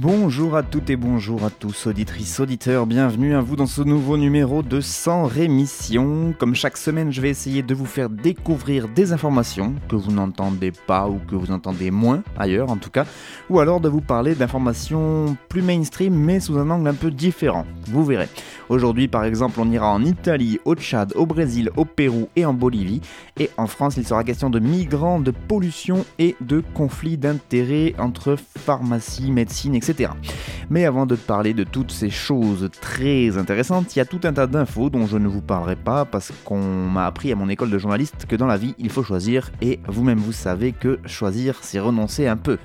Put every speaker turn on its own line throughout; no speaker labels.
Bon,
Bonjour à toutes et bonjour à tous, auditrices, auditeurs, bienvenue à vous dans ce nouveau numéro de Sans Rémission. Comme chaque semaine, je vais essayer de vous faire découvrir des informations que vous n'entendez pas ou que vous entendez moins ailleurs en tout cas, ou alors de vous parler d'informations plus mainstream mais sous un angle un peu différent. Vous verrez. Aujourd'hui par exemple, on ira en Italie, au Tchad, au Brésil, au Pérou et en Bolivie. Et en France, il sera question de migrants, de pollution et de conflits d'intérêts entre pharmacie, médecine, etc. Mais avant de parler de toutes ces choses très intéressantes, il y a tout un tas d'infos dont je ne vous parlerai pas parce qu'on m'a appris à mon école de journaliste que dans la vie, il faut choisir et vous-même vous savez que choisir, c'est renoncer un peu.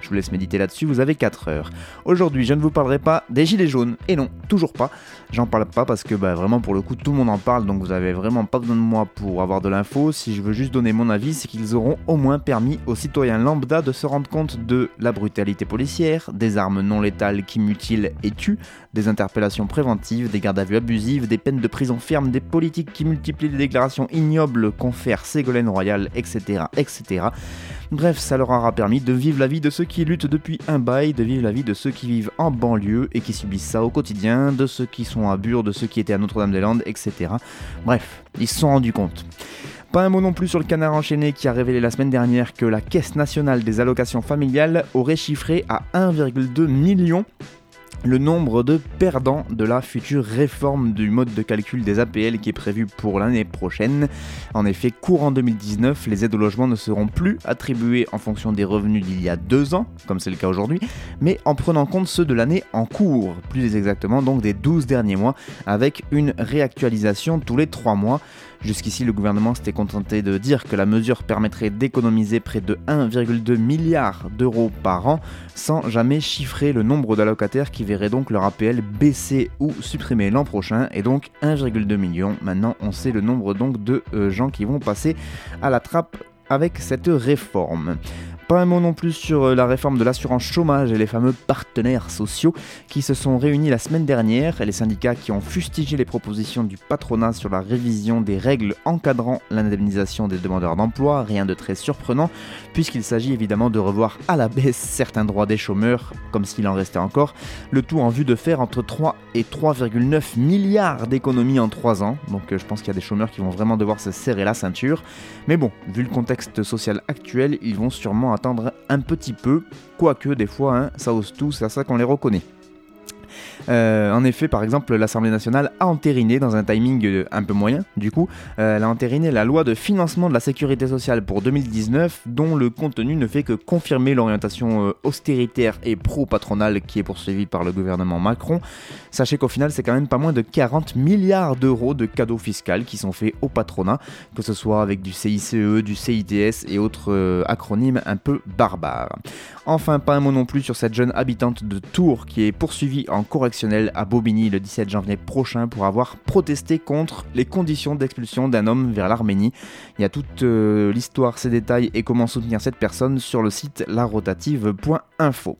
Je vous laisse méditer là-dessus, vous avez 4 heures. Aujourd'hui, je ne vous parlerai pas des gilets jaunes. Et non, toujours pas. J'en parle pas parce que bah, vraiment pour le coup tout le monde en parle donc vous avez vraiment pas besoin de moi pour avoir de l'info. Si je veux juste donner mon avis, c'est qu'ils auront au moins permis aux citoyens lambda de se rendre compte de la brutalité policière, des armes non létales qui mutilent et tuent, des interpellations préventives, des gardes à vue abusives, des peines de prison ferme, des politiques qui multiplient les déclarations ignobles confèrent Ségolène Royal, etc., etc. Bref, ça leur aura permis de vivre la vie de ceux qui luttent depuis un bail, de vivre la vie de ceux qui vivent en banlieue et qui subissent ça au quotidien, de ceux qui sont à Bure, de ceux qui étaient à Notre-Dame-des-Landes, etc. Bref, ils se sont rendus compte. Pas un mot non plus sur le canard enchaîné qui a révélé la semaine dernière que la Caisse nationale des allocations familiales aurait chiffré à 1,2 million le nombre de perdants de la future réforme du mode de calcul des APL qui est prévue pour l'année prochaine. En effet, courant 2019, les aides au logement ne seront plus attribuées en fonction des revenus d'il y a deux ans, comme c'est le cas aujourd'hui, mais en prenant en compte ceux de l'année en cours, plus exactement donc des 12 derniers mois, avec une réactualisation tous les 3 mois. Jusqu'ici, le gouvernement s'était contenté de dire que la mesure permettrait d'économiser près de 1,2 milliard d'euros par an, sans jamais chiffrer le nombre d'allocataires qui verraient donc leur APL baisser ou supprimer l'an prochain, et donc 1,2 million. Maintenant, on sait le nombre donc de euh, gens qui vont passer à la trappe avec cette réforme. Pas un mot non plus sur euh, la réforme de l'assurance chômage et les fameux partenaires sociaux qui se sont réunis la semaine dernière et les syndicats qui ont fustigé les propositions du patronat sur la révision des règles encadrant l'indemnisation des demandeurs d'emploi, rien de très surprenant puisqu'il s'agit évidemment de revoir à la baisse certains droits des chômeurs comme s'il en restait encore, le tout en vue de faire entre 3 et 3,9 milliards d'économies en 3 ans, donc euh, je pense qu'il y a des chômeurs qui vont vraiment devoir se serrer la ceinture, mais bon, vu le contexte social actuel, ils vont sûrement un petit peu, quoique des fois, hein, ça ose tout, c'est à ça qu'on les reconnaît. Euh, en effet, par exemple, l'Assemblée nationale a entériné, dans un timing euh, un peu moyen, du coup, euh, elle a entériné la loi de financement de la sécurité sociale pour 2019, dont le contenu ne fait que confirmer l'orientation austéritaire et pro-patronale qui est poursuivie par le gouvernement Macron. Sachez qu'au final, c'est quand même pas moins de 40 milliards d'euros de cadeaux fiscaux qui sont faits au patronat, que ce soit avec du CICE, du CITS et autres acronymes un peu barbares. Enfin, pas un mot non plus sur cette jeune habitante de Tours qui est poursuivie en à Bobigny le 17 janvier prochain pour avoir protesté contre les conditions d'expulsion d'un homme vers l'Arménie. Il y a toute euh, l'histoire, ses détails et comment soutenir cette personne sur le site larotative.info.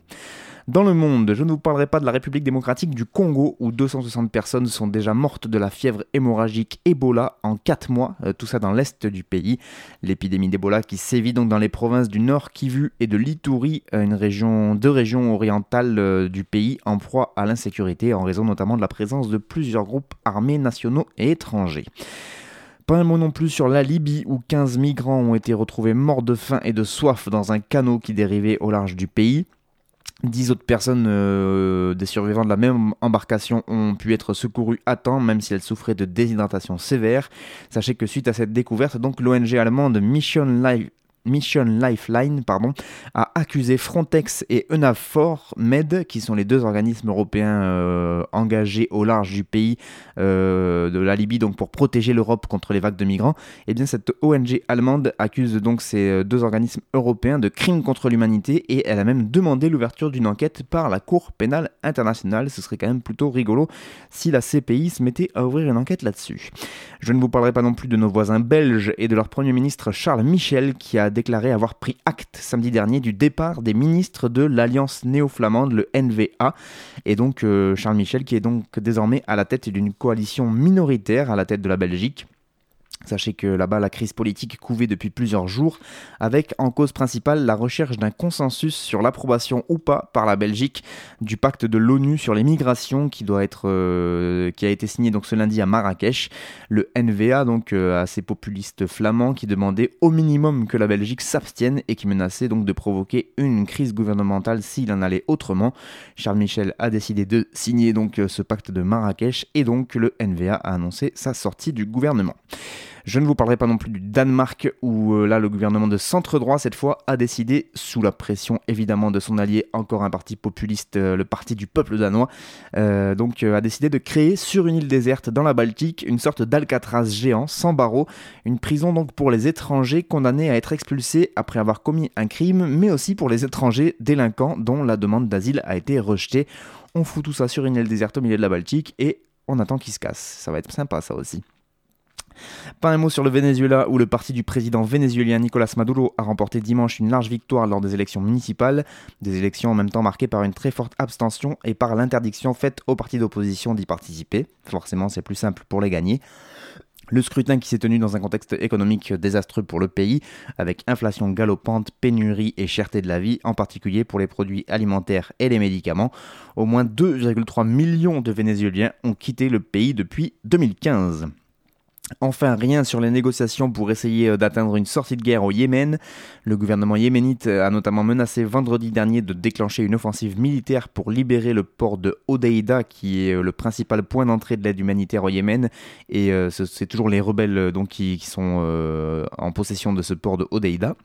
Dans le monde, je ne vous parlerai pas de la République démocratique du Congo où 260 personnes sont déjà mortes de la fièvre hémorragique Ebola en 4 mois, euh, tout ça dans l'est du pays. L'épidémie d'Ebola qui sévit donc dans les provinces du Nord Kivu et de l'Ituri, euh, deux régions orientales euh, du pays en proie à l'insécurité en raison notamment de la présence de plusieurs groupes armés nationaux et étrangers. Pas un mot non plus sur la Libye où 15 migrants ont été retrouvés morts de faim et de soif dans un canot qui dérivait au large du pays. Dix autres personnes, euh, des survivants de la même embarcation, ont pu être secourues à temps, même si elles souffraient de déshydratation sévère. Sachez que suite à cette découverte, donc l'ONG allemande Mission Life Mission Lifeline pardon, a accusé Frontex et EUNAVFOR Med, qui sont les deux organismes européens euh, engagés au large du pays euh, de la Libye donc pour protéger l'Europe contre les vagues de migrants. Et eh bien cette ONG allemande accuse donc ces euh, deux organismes européens de crimes contre l'humanité et elle a même demandé l'ouverture d'une enquête par la Cour pénale internationale. Ce serait quand même plutôt rigolo si la CPI se mettait à ouvrir une enquête là-dessus. Je ne vous parlerai pas non plus de nos voisins belges et de leur Premier ministre Charles Michel qui a déclaré avoir pris acte samedi dernier du départ des ministres de l'Alliance néo-flamande, le NVA. Et donc euh, Charles Michel qui est donc désormais à la tête d'une coalition minoritaire à la tête de la Belgique. Sachez que là-bas, la crise politique couvait depuis plusieurs jours, avec en cause principale la recherche d'un consensus sur l'approbation ou pas par la Belgique du pacte de l'ONU sur les migrations qui euh, a été signé donc ce lundi à Marrakech. Le NVA, donc euh, à ces populistes flamands, qui demandaient au minimum que la Belgique s'abstienne et qui menaçait donc de provoquer une crise gouvernementale s'il en allait autrement. Charles Michel a décidé de signer donc euh, ce pacte de Marrakech et donc le NVA a annoncé sa sortie du gouvernement. Je ne vous parlerai pas non plus du Danemark où euh, là le gouvernement de centre droit cette fois a décidé, sous la pression évidemment de son allié, encore un parti populiste, euh, le parti du peuple danois, euh, donc a décidé de créer sur une île déserte dans la Baltique une sorte d'Alcatraz géant sans barreaux, une prison donc pour les étrangers condamnés à être expulsés après avoir commis un crime, mais aussi pour les étrangers délinquants dont la demande d'asile a été rejetée. On fout tout ça sur une île déserte au milieu de la Baltique et on attend qu'il se casse. Ça va être sympa ça aussi. Pas un mot sur le Venezuela où le parti du président vénézuélien Nicolas Maduro a remporté dimanche une large victoire lors des élections municipales, des élections en même temps marquées par une très forte abstention et par l'interdiction faite aux partis d'opposition d'y participer. Forcément, c'est plus simple pour les gagner. Le scrutin qui s'est tenu dans un contexte économique désastreux pour le pays, avec inflation galopante, pénurie et cherté de la vie, en particulier pour les produits alimentaires et les médicaments. Au moins 2,3 millions de Vénézuéliens ont quitté le pays depuis 2015. Enfin, rien sur les négociations pour essayer euh, d'atteindre une sortie de guerre au Yémen. Le gouvernement yéménite euh, a notamment menacé vendredi dernier de déclencher une offensive militaire pour libérer le port de Hodeida, qui est euh, le principal point d'entrée de l'aide humanitaire au Yémen. Et c'est toujours les rebelles donc, qui, sont en possession de ce port de Hodeida.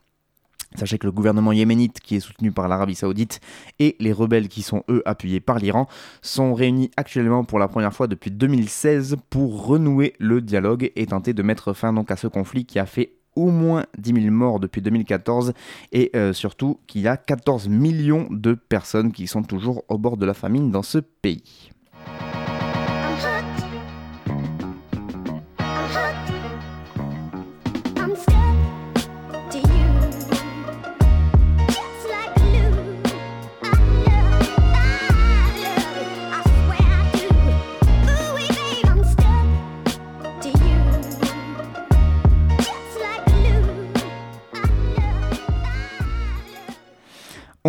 Sachez que le gouvernement yéménite, qui est soutenu par l'Arabie Saoudite, et les rebelles, qui sont eux appuyés par l'Iran, sont réunis actuellement pour la première fois depuis 2016 pour renouer le dialogue et tenter de mettre fin donc à ce conflit qui a fait au moins 10 000 morts depuis 2014 et euh, surtout qu'il y a 14 millions de personnes qui sont toujours au bord de la famine dans ce pays.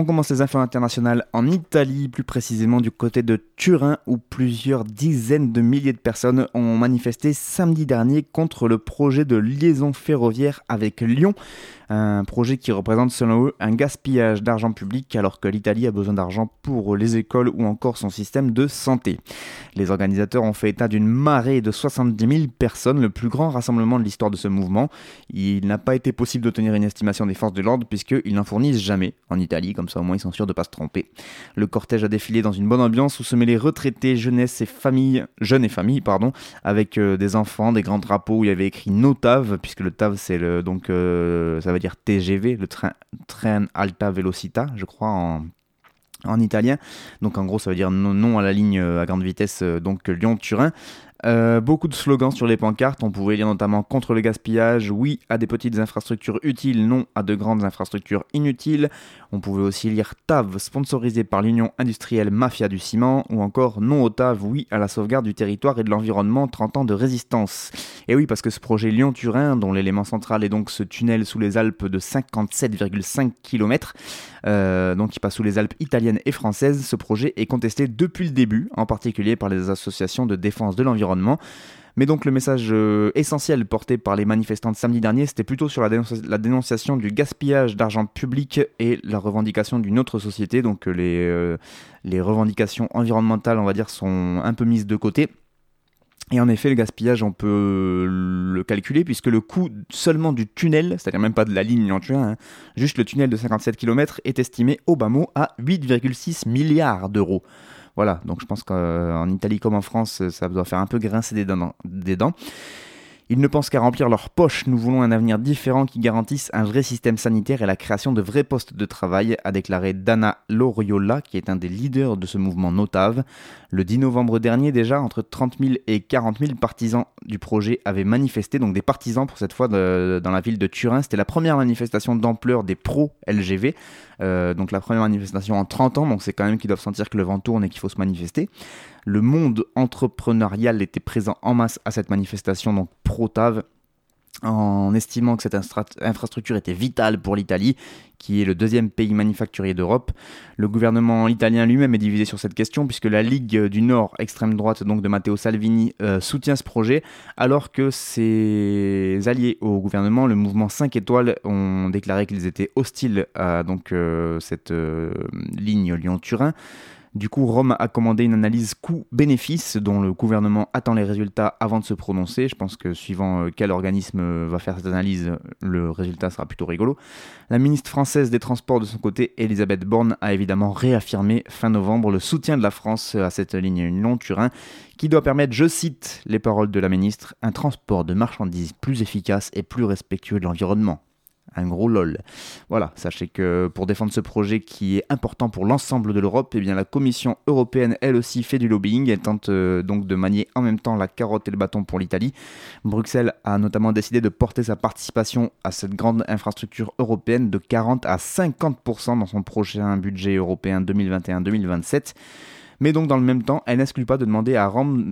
Commence les infos internationales en Italie, plus précisément du côté de Turin, où plusieurs dizaines de milliers de personnes ont manifesté samedi dernier contre le projet de liaison ferroviaire avec Lyon un projet qui représente selon eux un gaspillage d'argent public alors que l'Italie a besoin d'argent pour les écoles ou encore son système de santé. Les organisateurs ont fait état d'une marée de 70 000 personnes, le plus grand rassemblement de l'histoire de ce mouvement. Il n'a pas été possible d'obtenir une estimation des forces de l'ordre puisqu'ils n'en fournissent jamais en Italie, comme ça au moins ils sont sûrs de pas se tromper. Le cortège a défilé dans une bonne ambiance où se mêlaient retraités, jeunesse et familles, jeunes et familles, pardon, avec euh, des enfants, des grands drapeaux où il y avait écrit NOTAV, puisque le TAV c'est le donc euh, ça va dire TGV, le train, train Alta Velocita, je crois en, en italien. Donc en gros, ça veut dire non, à la ligne euh, à grande vitesse, donc Lyon-Turin. Euh, beaucoup de slogans sur les pancartes, on pouvait lire notamment contre le gaspillage, oui à des petites infrastructures utiles, non à de grandes infrastructures inutiles. On pouvait aussi lire TAV, sponsorisé par l'Union industrielle Mafia du ciment, ou encore non au TAV, oui à la sauvegarde du territoire et de l'environnement, 30 ans de résistance. Et oui, parce que ce projet Lyon-Turin, dont l'élément central est donc ce tunnel sous les Alpes de 57,5 km, euh, donc qui passe sous les Alpes italiennes et françaises, ce projet est contesté depuis le début, en particulier par les associations de défense de l'environnement mais donc le message euh, essentiel porté par les manifestants de samedi dernier, c'était plutôt sur la, dénonciation du gaspillage d'argent public et la revendication d'une autre société. Donc euh, les, euh, les revendications environnementales, on va dire, sont un peu mises de côté. Et en effet, le gaspillage, on peut le calculer puisque le coût seulement du tunnel, c'est-à-dire même pas de la ligne en hein, juste le tunnel de 57 km est estimé au bas mot à 8,6 milliards d'euros. Voilà, donc je pense qu'en Italie comme en France, ça doit faire un peu grincer des dents. Ils ne pensent qu'à remplir leurs poches. Nous voulons un avenir différent qui garantisse un vrai système sanitaire et la création de vrais postes de travail, a déclaré Dana Loriola, qui est un des leaders de ce mouvement Notave. Le 10 novembre dernier, déjà, entre 30 000 et 40 000 partisans du projet avaient manifesté, donc des partisans pour cette fois dans la ville de Turin. C'était la première manifestation d'ampleur des pro-LGV, euh, donc la première manifestation en 30 ans, donc c'est quand même qu'ils doivent sentir que le vent tourne et qu'il faut se manifester. Le monde entrepreneurial était présent en masse à cette manifestation, donc ProTav, en estimant que cette infrastructure était vitale pour l'Italie, qui est le deuxième pays manufacturier d'Europe. Le gouvernement italien lui-même est divisé sur cette question, puisque la Ligue du Nord, extrême droite donc de Matteo Salvini, euh, soutient ce projet, alors que ses alliés au gouvernement, le mouvement 5 étoiles, ont déclaré qu'ils étaient hostiles à donc, euh, cette euh, ligne Lyon-Turin. Du coup, Rome a commandé une analyse coût-bénéfice dont le gouvernement attend les résultats avant de se prononcer. Je pense que suivant euh, quel organisme euh, va faire cette analyse, le résultat sera plutôt rigolo. La ministre française des Transports de son côté, Elisabeth Borne, a évidemment réaffirmé fin novembre le soutien de la France à cette ligne Lyon-Turin qui doit permettre, je cite les paroles de la ministre, un transport de marchandises plus efficace et plus respectueux de l'environnement un gros lol. Voilà, sachez que pour défendre ce projet qui est important pour l'ensemble de l'Europe, eh la Commission européenne elle aussi fait du lobbying, elle tente euh, donc de manier en même temps la carotte et le bâton pour l'Italie. Bruxelles a notamment décidé de porter sa participation à cette grande infrastructure européenne de 40 à 50% dans son prochain budget européen 2021-2027. Mais donc dans le même temps, elle n'exclut pas de demander à Rome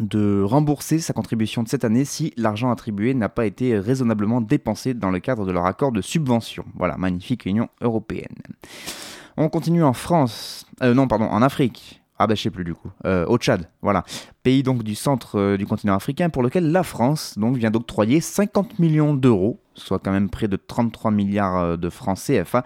de rembourser sa contribution de cette année si l'argent attribué n'a pas été raisonnablement dépensé dans le cadre de leur accord de subvention. Voilà, magnifique Union européenne. On continue en France, euh, non pardon, en Afrique. Ah ben je sais plus du coup. Euh, au Tchad, voilà. Pays donc du centre euh, du continent africain pour lequel la France donc vient d'octroyer 50 millions d'euros, soit quand même près de 33 milliards euh, de francs CFA.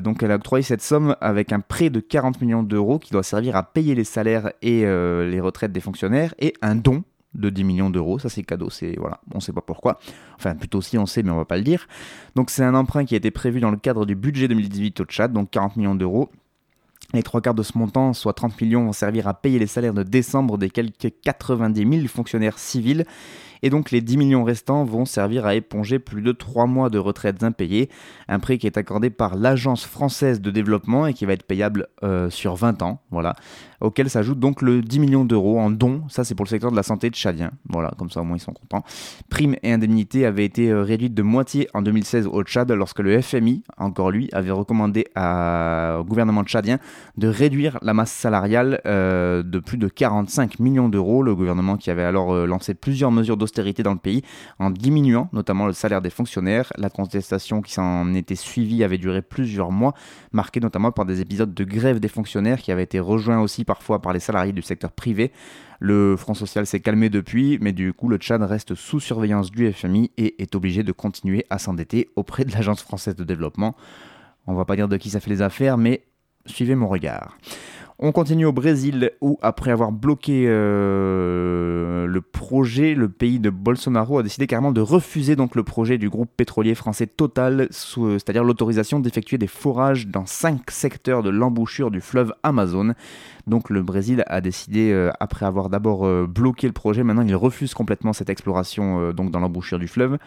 donc elle a octroyé cette somme avec un prêt de 40 millions d'euros qui doit servir à payer les salaires et les retraites des fonctionnaires et un don de 10 millions d'euros, ça c'est cadeau, c'est voilà, on sait pas pourquoi. Enfin plutôt si on sait mais on va pas le dire. Donc c'est un emprunt qui a été prévu dans le cadre du budget 2018 au Tchad, donc 40 millions d'euros les trois quarts de ce montant, soit 30 millions, vont servir à payer les salaires de décembre des quelques 90 000 fonctionnaires civils et donc les 10 millions restants vont servir à éponger plus de 3 mois de retraites impayées, un prêt qui est accordé par l'Agence française de développement et qui va être payable euh, sur 20 ans, voilà, auquel s'ajoute donc le 10 millions d'euros en dons, ça c'est pour le secteur de la santé de Chadien, voilà, comme ça au moins ils sont contents. Primes et indemnités avaient été euh, réduites de moitié en 2016 au Tchad lorsque le FMI, encore lui, avait recommandé au gouvernement tchadien de réduire la masse salariale euh, de plus de 45 millions d'euros, le gouvernement qui avait alors lancé plusieurs mesures d'austérité dans le pays en diminuant notamment le salaire des fonctionnaires. La contestation qui s'en était suivie avait duré plusieurs mois, marquée notamment par des épisodes de grève des fonctionnaires qui avaient été rejoints aussi parfois par les salariés du secteur privé. Le Front social s'est calmé depuis, mais du coup le Tchad reste sous surveillance du FMI et est obligé de continuer à s'endetter auprès de l'Agence française de développement. On va pas dire de qui ça fait les affaires, mais suivez mon regard. On continue au Brésil où, après avoir bloqué euh, le projet, le pays de Bolsonaro a décidé carrément de refuser le projet du groupe pétrolier français Total, c'est-à-dire l'autorisation d'effectuer des forages dans cinq secteurs de l'embouchure du fleuve Amazon. Donc le Brésil a décidé, euh, après avoir d'abord euh, bloqué le projet, maintenant il refuse complètement cette exploration euh, donc dans l'embouchure du fleuve.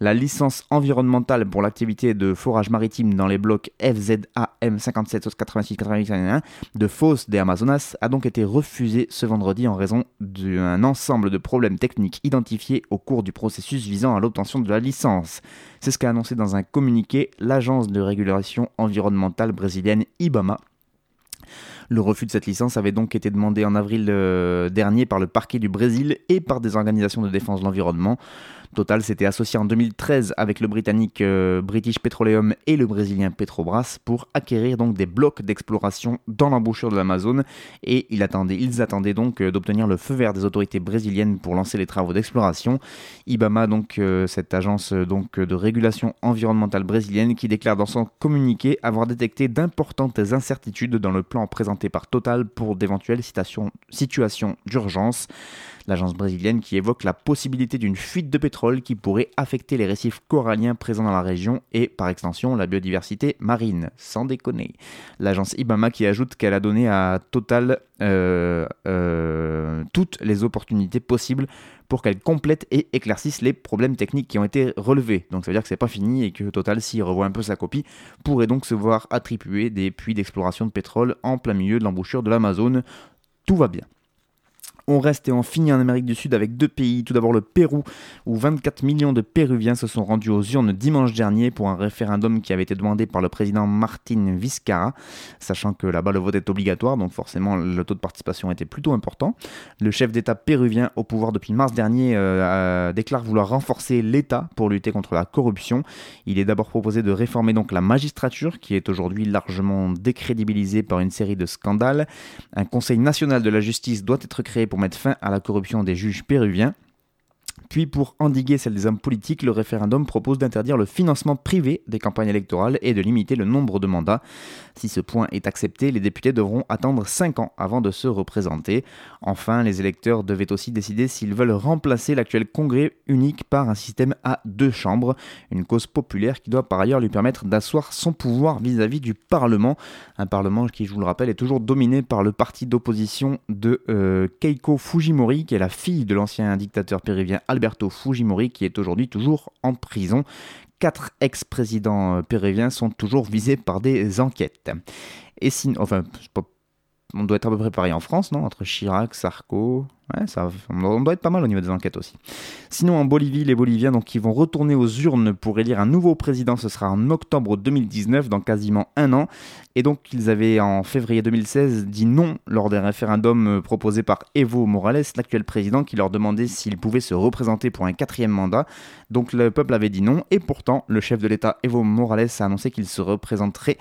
La licence environnementale pour l'activité de forage maritime dans les blocs FZAM 57 86 88 de Fosse des Amazonas a donc été refusée ce vendredi en raison d'un ensemble de problèmes techniques identifiés au cours du processus visant à l'obtention de la licence. C'est ce qu'a annoncé dans un communiqué l'agence de régulation environnementale brésilienne IBAMA le refus de cette licence avait donc été demandé en avril euh, dernier par le parquet du Brésil et par des organisations de défense de l'environnement. Total s'était associé en 2013 avec le britannique euh, British Petroleum et le brésilien Petrobras pour acquérir donc des blocs d'exploration dans l'embouchure de l'Amazone et ils attendaient, donc euh, d'obtenir le feu vert des autorités brésiliennes pour lancer les travaux d'exploration. IBAMA, donc euh, cette agence de régulation environnementale brésilienne, qui déclare dans son communiqué avoir détecté d'importantes incertitudes dans le plan présenté par Total pour d'éventuelles situations d'urgence l'agence brésilienne qui évoque la possibilité d'une fuite de pétrole qui pourrait affecter les récifs coralliens présents dans la région et par extension la biodiversité marine, sans déconner. L'agence Ibama qui ajoute qu'elle a donné à Total euh, euh, toutes les opportunités possibles pour qu'elle complète et éclaircisse les problèmes techniques qui ont été relevés. Donc ça veut dire que c'est pas fini et que Total, s'il revoit un peu sa copie, pourrait donc se voir attribuer des puits d'exploration de pétrole en plein milieu de l'embouchure de l'Amazone. Tout va bien. On reste et on finit en Amérique du Sud avec deux pays. Tout d'abord le Pérou, où 24 millions de Péruviens se sont rendus aux urnes dimanche dernier pour un référendum qui avait été demandé par le président Martin Vizcarra, sachant que là-bas le vote est obligatoire, donc forcément le taux de participation était plutôt important. Le chef d'État péruvien au pouvoir depuis mars dernier euh, déclare vouloir renforcer l'État pour lutter contre la corruption. Il est d'abord proposé de réformer donc la magistrature, qui est aujourd'hui largement décrédibilisée par une série de scandales. Un conseil national de la justice doit être créé mettre fin à la corruption des juges péruviens. Puis pour endiguer celle des hommes politiques, le référendum propose d'interdire le financement privé des campagnes électorales et de limiter le nombre de mandats. Si ce point est accepté, les députés devront attendre 5 ans avant de se représenter. Enfin, les électeurs devaient aussi décider s'ils veulent remplacer l'actuel congrès unique par un système à deux chambres, une cause populaire qui doit par ailleurs lui permettre d'asseoir son pouvoir vis-à-vis du Parlement, un Parlement qui, je vous le rappelle, est toujours dominé par le parti d'opposition de euh, Keiko Fujimori, qui est la fille de l'ancien dictateur péruvien Alberto Fujimori, qui est aujourd'hui toujours en prison. Quatre ex-présidents euh, péruviens sont toujours visés par des enquêtes. Et sinon, enfin, on doit être à peu près pareil en France, non? Entre Chirac, Sarko, Ouais, ça, on doit être pas mal au niveau des enquêtes aussi. Sinon, en Bolivie, les Boliviens donc, qui vont retourner aux urnes pour élire un nouveau président, ce sera en octobre 2019, dans quasiment un an. Et donc, ils avaient en février 2016 dit non lors d'un référendum euh, proposé par Evo Morales, l'actuel président, qui leur demandait s'il pouvait se représenter pour un quatrième mandat. Donc, le peuple avait dit non. Et pourtant, le chef de l'État, Evo Morales, a annoncé qu'il se représenterait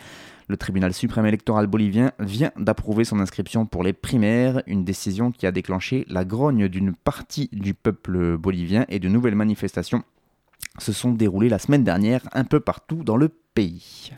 le tribunal suprême électoral bolivien vient d'approuver son inscription pour les primaires, une décision qui a déclenché la grogne d'une partie du peuple bolivien et de nouvelles manifestations se sont déroulées la semaine dernière un peu partout dans le pays.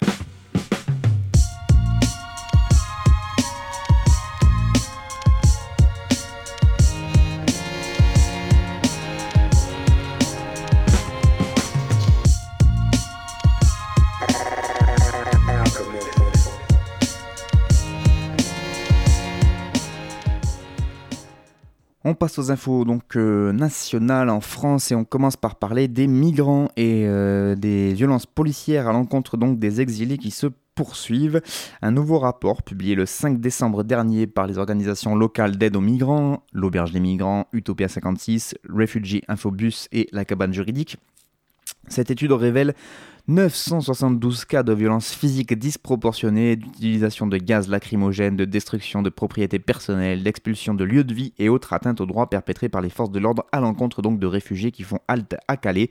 On passe aux infos donc euh, nationales en France et on commence par parler des migrants et euh, des violences policières à l'encontre des exilés qui se poursuivent. Un nouveau rapport publié le 5 décembre dernier par les organisations locales d'aide aux migrants, l'Auberge des migrants, Utopia 56, Refugee Infobus et la cabane juridique. Cette étude révèle 972 cas de violences physiques disproportionnées, d'utilisation de gaz lacrymogènes, de destruction de propriétés personnelles, d'expulsion de lieux de vie et autres atteintes aux droits perpétrées par les forces de l'ordre à l'encontre de réfugiés qui font halte à Calais.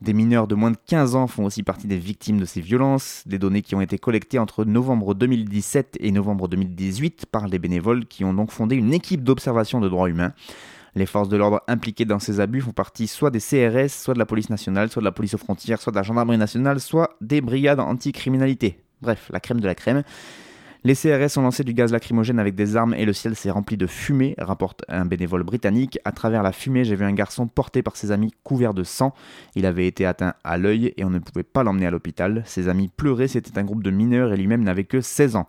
Des mineurs de moins de 15 ans font aussi partie des victimes de ces violences, des données qui ont été collectées entre novembre 2017 et novembre 2018 par les bénévoles qui ont donc fondé une équipe d'observation de droits humains. Les forces de l'ordre impliquées dans ces abus font partie soit des CRS, soit de la police nationale, soit de la police aux frontières, soit de la gendarmerie nationale, soit des brigades anti-criminalité. Bref, la crème de la crème. Les CRS ont lancé du gaz lacrymogène avec des armes et le ciel s'est rempli de fumée, rapporte un bénévole britannique. À travers la fumée, j'ai vu un garçon porté par ses amis couvert de sang. Il avait été atteint à l'œil et on ne pouvait pas l'emmener à l'hôpital. Ses amis pleuraient, c'était un groupe de mineurs et lui-même n'avait que 16 ans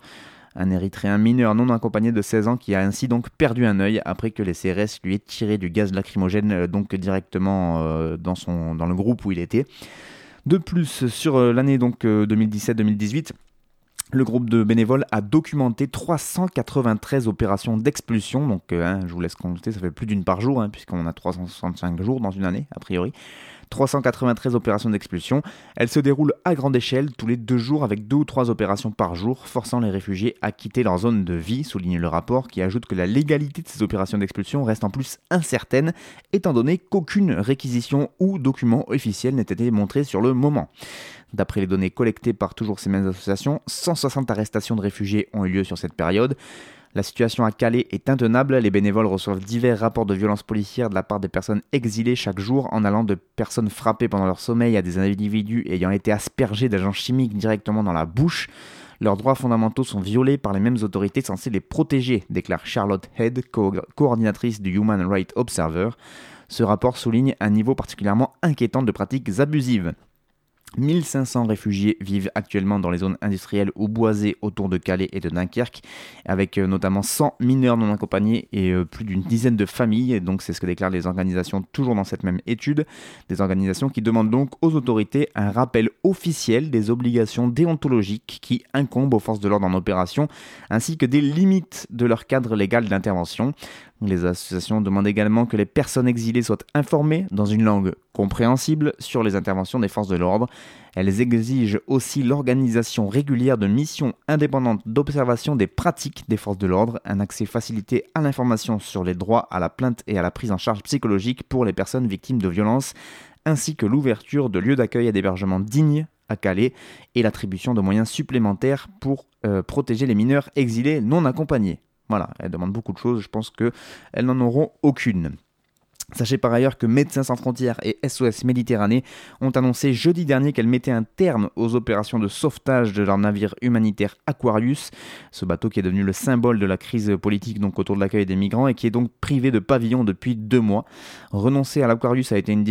un Érythréen mineur non accompagné de 16 ans qui a ainsi donc perdu un œil après que les CRS lui aient tiré du gaz lacrymogène euh, donc directement euh, dans, son, dans le groupe où il était. De plus, sur euh, l'année donc 2017-2018, le groupe de bénévoles a documenté 393 opérations d'expulsion, donc hein, je vous laisse compter, ça fait plus d'une par jour, hein, puisqu'on a 365 jours dans une année, a priori. 393 opérations d'expulsion. Elles se déroulent à grande échelle tous les deux jours avec deux ou trois opérations par jour, forçant les réfugiés à quitter leur zone de vie, souligne le rapport qui ajoute que la légalité de ces opérations d'expulsion reste en plus incertaine, étant donné qu'aucune réquisition ou document officiel n'a été montré sur le moment. D'après les données collectées par toujours ces mêmes associations, 160 arrestations de réfugiés ont eu lieu sur cette période. La situation à Calais est intenable. Les bénévoles reçoivent divers rapports de violences policières de la part des personnes exilées chaque jour, en allant de personnes frappées pendant leur sommeil à des individus ayant été aspergés d'agents chimiques directement dans la bouche. Leurs droits fondamentaux sont violés par les mêmes autorités censées les protéger, déclare Charlotte Head, coordinatrice du Human Rights Observer. Ce rapport souligne un niveau particulièrement inquiétant de pratiques abusives. 1500 réfugiés vivent actuellement dans les zones industrielles ou boisées autour de Calais et de Dunkerque, avec euh, notamment 100 mineurs non accompagnés et euh, plus d'une dizaine de familles. Donc c'est ce que déclarent les organisations toujours dans cette même étude. Des organisations qui demandent donc aux autorités un rappel officiel des obligations déontologiques qui incombent aux forces de l'ordre en opération, ainsi que des limites de leur cadre légal d'intervention. Les associations demandent également que les personnes exilées soient informées dans une langue compréhensible sur les interventions des forces de l'ordre. Elles exigent aussi l'organisation régulière de missions indépendantes d'observation des pratiques des forces de l'ordre, un accès facilité à l'information sur les droits à la plainte et à la prise en charge psychologique pour les personnes victimes de violences, ainsi que l'ouverture de lieux d'accueil et d'hébergement dignes à Calais et l'attribution de moyens supplémentaires pour euh, protéger les mineurs exilés non accompagnés. Voilà, elles demandent beaucoup de choses, je pense qu'elles n'en auront aucune. Sachez par ailleurs que Médecins sans frontières et SOS Méditerranée ont annoncé jeudi dernier qu'elles mettaient un terme aux opérations de sauvetage de leur navire humanitaire Aquarius, ce bateau qui est devenu le symbole de la crise politique donc autour de l'accueil des migrants et qui est donc privé de pavillon depuis deux mois. Renoncer à l'Aquarius a été une,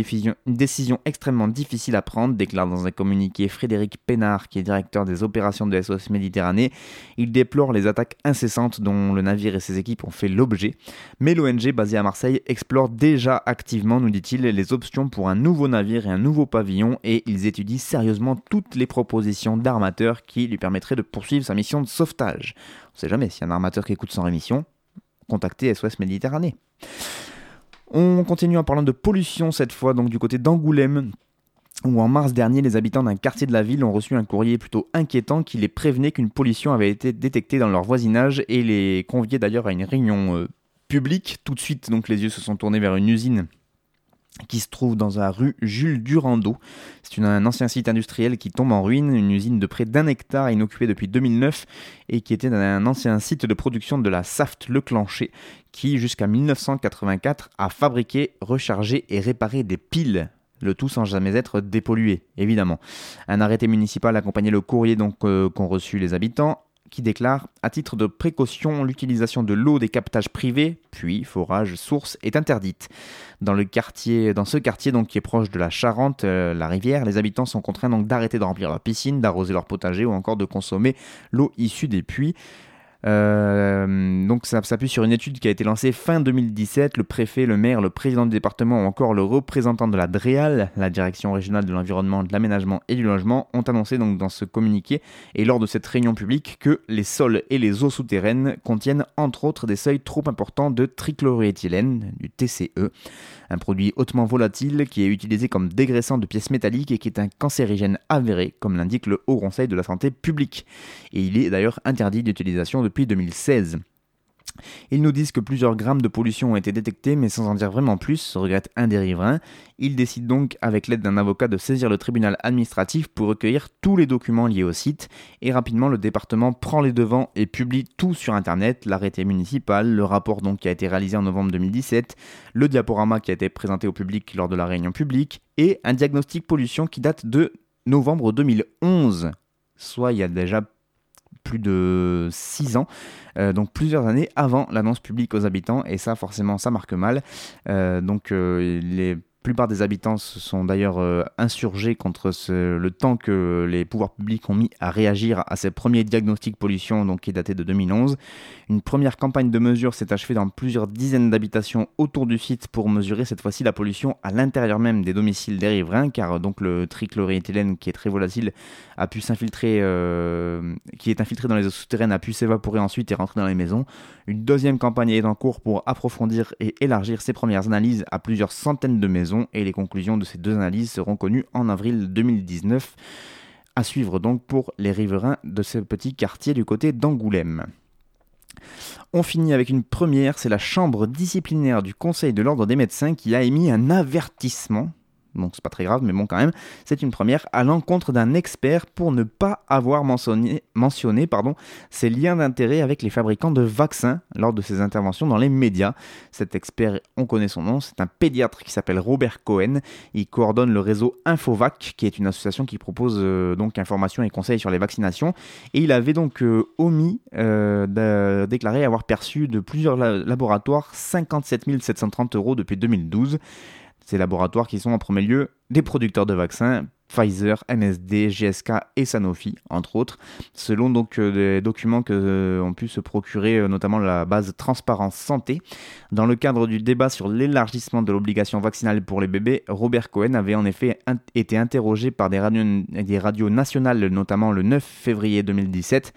décision extrêmement difficile à prendre, déclare dans un communiqué Frédéric Pénard, qui est directeur des opérations de SOS Méditerranée. Il déplore les attaques incessantes dont le navire et ses équipes ont fait l'objet, mais l'ONG basée à Marseille explore déjà activement, nous dit-il, les options pour un nouveau navire et un nouveau pavillon et ils étudient sérieusement toutes les propositions d'armateurs qui lui permettraient de poursuivre sa mission de sauvetage. On sait jamais, a un armateur qui écoute sans rémission, contactez SOS Méditerranée. On continue en parlant de pollution cette fois, donc du côté d'Angoulême où en mars dernier, les habitants d'un quartier de la ville ont reçu un courrier plutôt inquiétant qui les prévenait qu'une pollution avait été détectée dans leur voisinage et les conviait d'ailleurs à une réunion euh, public. Tout de suite, donc, les yeux se sont tournés vers une usine qui se trouve dans la rue Jules Durando. C'est un ancien site industriel qui tombe en ruine, une usine de près d'un hectare inoccupée depuis 2009 et qui était un ancien site de production de la Saft Le Clancher qui jusqu'à 1984 a fabriqué, rechargé et réparé des piles le tout sans jamais être dépollué, évidemment. Un arrêté municipal accompagnait le courrier donc euh, qu'ont reçu les habitants qui déclare À titre de précaution, l'utilisation de l'eau des captages privés, puis forage, source, est interdite. Dans, ce quartier donc, qui est proche de la Charente, euh, la rivière, les habitants sont contraints d'arrêter de remplir leur piscine, d'arroser leur potager ou encore de consommer l'eau issue des puits. Euh, donc ça s'appuie sur une étude qui a été lancée fin 2017. Le préfet, le maire, le président du département ou encore le représentant de la DREAL, la direction régionale de l'environnement, de l'aménagement et du logement, ont annoncé donc dans ce communiqué et lors de cette réunion publique que les sols et les eaux souterraines contiennent entre autres des seuils trop importants de trichloroéthylène, du TCE un produit hautement volatile qui est utilisé comme dégraissant de pièces métalliques et qui est un cancérigène avéré, comme l'indique le Haut Conseil de la Santé publique. Et il est d'ailleurs interdit d'utilisation depuis 2016. Ils nous disent que plusieurs grammes de pollution ont été détectés, mais sans en dire vraiment plus, regrette un des riverains. Ils décident donc, avec l'aide d'un avocat, de saisir le tribunal administratif pour recueillir tous les documents liés au site. Et rapidement, le département prend les devants et publie tout sur Internet, l'arrêté municipal, le rapport donc qui a été réalisé en novembre 2017, le diaporama qui a été présenté au public lors de la réunion publique, et un diagnostic pollution qui date de novembre 2011 soit il y a déjà plus de 6 ans, euh, donc plusieurs années avant l'annonce publique aux habitants, et ça forcément ça marque mal. Euh, donc euh, les plupart des habitants se sont d'ailleurs euh, insurgés contre le temps que les pouvoirs publics ont mis à réagir à ces premiers diagnostics pollution, donc qui est daté de 2011. Une première campagne de mesure s'est achevée dans plusieurs dizaines d'habitations autour du site pour mesurer cette fois-ci la pollution à l'intérieur même des domiciles des riverains, car donc le trichloroéthylène qui est très volatile a pu s'infiltrer, euh, qui est infiltré dans les eaux souterraines, a pu s'évaporer ensuite et rentrer dans les maisons. Une deuxième campagne est en cours pour approfondir et élargir ces premières analyses à plusieurs centaines de maisons et les conclusions de ces deux analyses seront connues en avril 2019. À suivre donc pour les riverains de ce petit quartier du côté d'Angoulême. On finit avec une première, c'est la chambre disciplinaire du Conseil de l'ordre des médecins qui a émis un avertissement donc c'est pas très grave, mais bon quand même, c'est une première à l'encontre d'un expert pour ne pas avoir mentionné, mentionné pardon, ses liens d'intérêt avec les fabricants de vaccins lors de ses interventions dans les médias. Cet expert, on connaît son nom, c'est un pédiatre qui s'appelle Robert Cohen. Il coordonne le réseau Infovac, qui est une association qui propose euh, donc informations et conseils sur les vaccinations. Et il avait donc euh, omis euh, de déclarer avoir perçu de plusieurs laboratoires 57 730 euros depuis 2012. Ces laboratoires qui sont en premier lieu des producteurs de vaccins, Pfizer, MSD, GSK et Sanofi, entre autres, selon donc euh, des documents que euh, ont pu se procurer euh, notamment la base Transparence Santé. Dans le cadre du débat sur l'élargissement de l'obligation vaccinale pour les bébés, Robert Cohen avait en effet été interrogé par des radios, des radios nationales, notamment le 9 février 2017,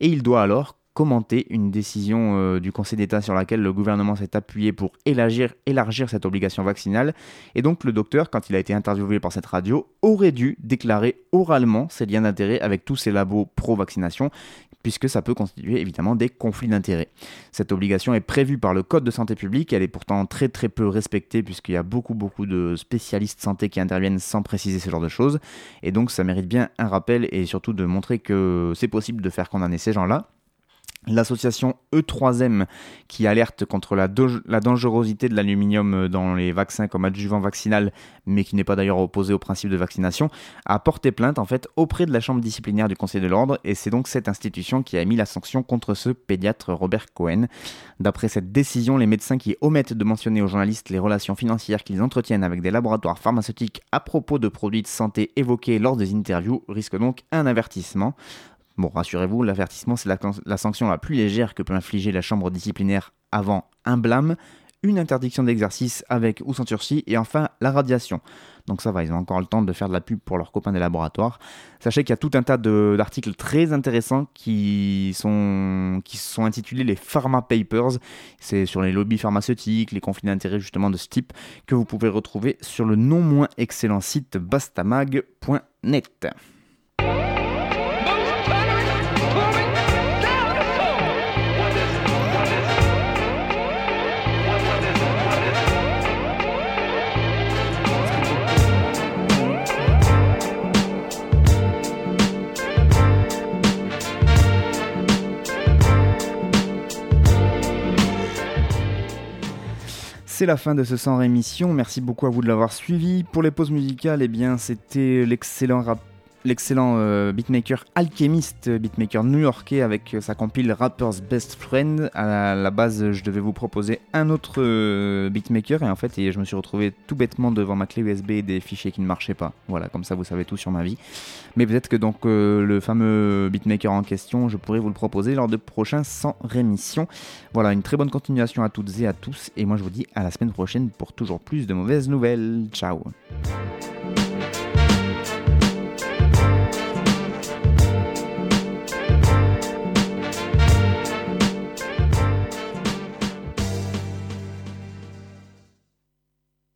et il doit alors commenter une décision euh, du Conseil d'État sur laquelle le gouvernement s'est appuyé pour élargir, élargir cette obligation vaccinale. Et donc le docteur, quand il a été interviewé par cette radio, aurait dû déclarer oralement ses liens d'intérêt avec tous ces labos pro-vaccination puisque ça peut constituer évidemment des conflits d'intérêts. Cette obligation est prévue par le Code de santé publique, elle est pourtant très très peu respectée puisqu'il y a beaucoup beaucoup de spécialistes santé qui interviennent sans préciser ce genre de choses, et donc ça mérite bien un rappel et surtout de montrer que c'est possible de faire condamner ces gens-là. L'association E3M, qui alerte contre la, dangerosité de l'aluminium dans les vaccins comme adjuvant vaccinal, mais qui n'est pas d'ailleurs opposé au principe de vaccination, a porté plainte en fait auprès de la chambre disciplinaire du Conseil de l'ordre, et c'est donc cette institution qui a mis la sanction contre ce pédiatre Robert Cohen. D'après cette décision, les médecins qui omettent de mentionner aux journalistes les relations financières qu'ils entretiennent avec des laboratoires pharmaceutiques à propos de produits de santé évoqués lors des interviews risquent donc un avertissement. Bon, rassurez-vous, l'avertissement, c'est la, sanction la plus légère que peut infliger la chambre disciplinaire avant un blâme, une interdiction d'exercice avec ou sans sursis, et enfin la radiation. Donc ça va, ils ont encore le temps de faire de la pub pour leurs copains des laboratoires. Sachez qu'il y a tout un tas d'articles très intéressants qui sont, qui sont intitulés les Pharma Papers. C'est sur les lobbies pharmaceutiques, les conflits d'intérêts justement de ce type, que vous pouvez retrouver sur le non moins excellent site bastamag.net. C'est la fin de ce sans rémission. Merci beaucoup à vous de l'avoir suivi. Pour les pauses musicales, eh bien, c'était l'excellent rap l'excellent euh, beatmaker Alchemist, beatmaker new-yorkais avec sa compile Rapper's Best Friend. À la base, je devais vous proposer un autre euh, beatmaker et en fait, je me suis retrouvé tout bêtement devant ma clé USB et des fichiers qui ne marchaient pas. Voilà, comme ça vous savez tout sur ma vie. Mais peut-être que donc euh, le fameux beatmaker en question, je pourrais vous le proposer lors de prochains sans rémission. Voilà, une très bonne continuation à toutes et à tous et moi je vous dis à la semaine prochaine pour toujours plus de mauvaises nouvelles. Ciao